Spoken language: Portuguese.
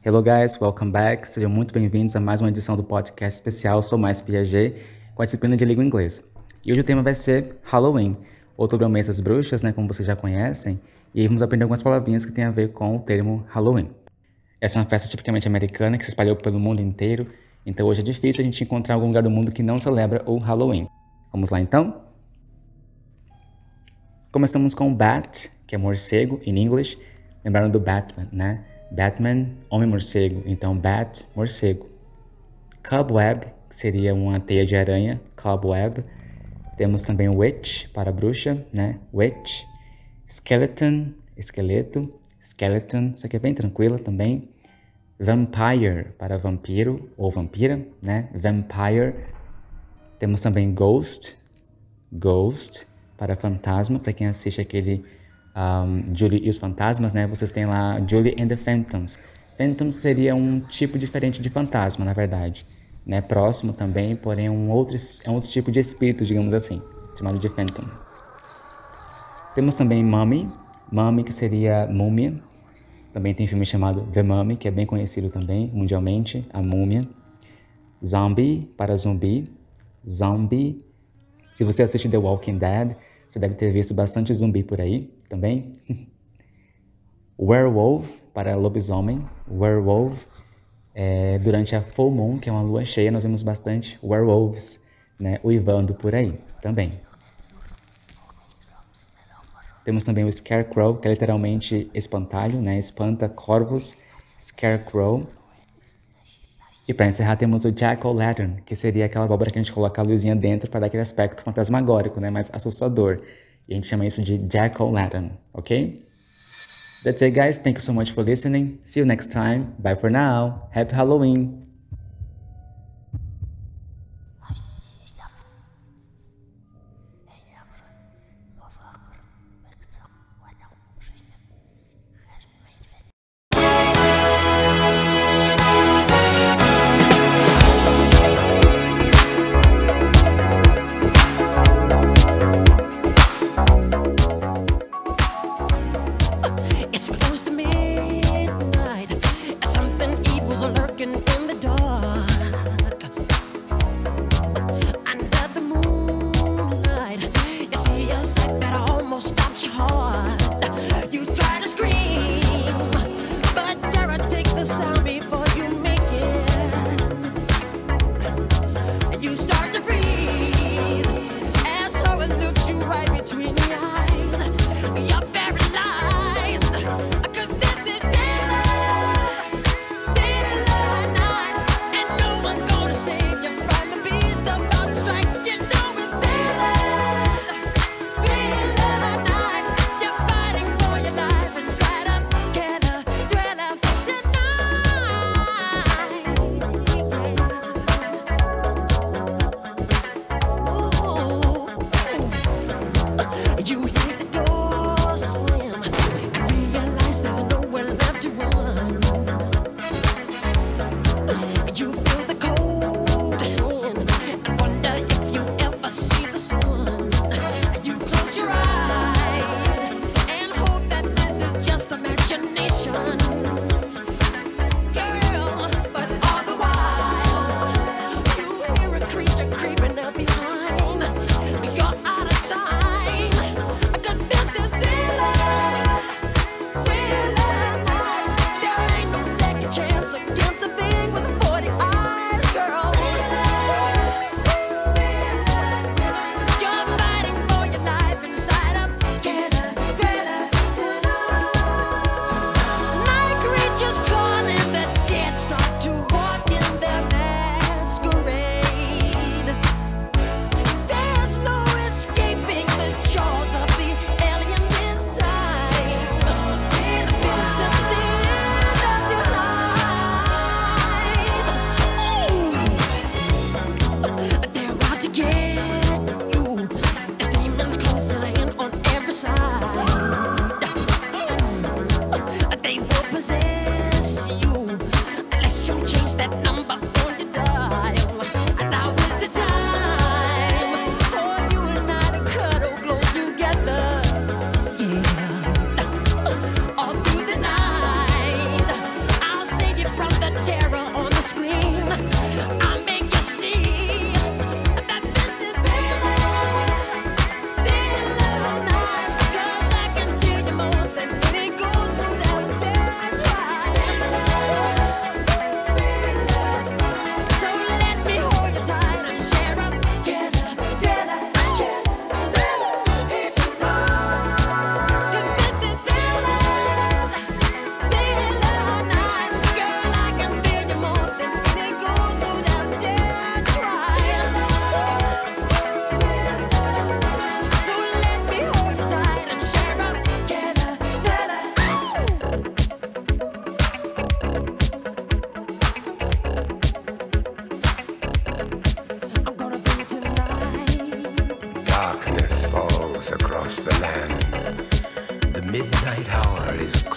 Hello guys, welcome back. Sejam muito bem-vindos a mais uma edição do podcast especial Sou Mais Piaget, com a disciplina de língua inglesa. E hoje o tema vai ser Halloween, outubro é o mês das bruxas, né, como vocês já conhecem, e vamos aprender algumas palavrinhas que têm a ver com o termo Halloween. Essa é uma festa tipicamente americana que se espalhou pelo mundo inteiro, então hoje é difícil a gente encontrar algum lugar do mundo que não celebra o Halloween. Vamos lá então? Começamos com Bat, que é morcego em inglês. Lembraram do Batman, né? Batman, homem-morcego. Então, Bat, morcego. Cobweb, que seria uma teia de aranha. Cobweb. Temos também Witch, para bruxa, né? Witch. Skeleton, esqueleto. Skeleton, isso aqui é bem tranquila também. Vampire, para vampiro ou vampira, né? Vampire. Temos também Ghost. Ghost, para fantasma, para quem assiste aquele um, Julie e os Fantasmas, né? Vocês têm lá Julie and the Phantoms. Phantoms seria um tipo diferente de fantasma, na verdade. Né? Próximo também, porém um outro, é um outro tipo de espírito, digamos assim, chamado de Phantom. Temos também Mummy, Mummy que seria múmia. Também tem filme chamado The Mummy, que é bem conhecido também mundialmente, a múmia. Zombie, para zumbi. Zombie. Se você assiste The Walking Dead, você deve ter visto bastante zumbi por aí também. Werewolf, para lobisomem. Werewolf. É, durante a full moon, que é uma lua cheia, nós vemos bastante werewolves né, uivando por aí também. Temos também o Scarecrow, que é literalmente espantalho, né? Espanta corvos. Scarecrow. E para encerrar temos o Jack-o'-lantern, que seria aquela abóbora que a gente coloca a luzinha dentro para dar aquele aspecto fantasmagórico, né? Mais assustador. Gente chama isso de Jack-o'-lantern, ok? That's it guys, thank you so much for listening. See you next time. Bye for now. Happy Halloween.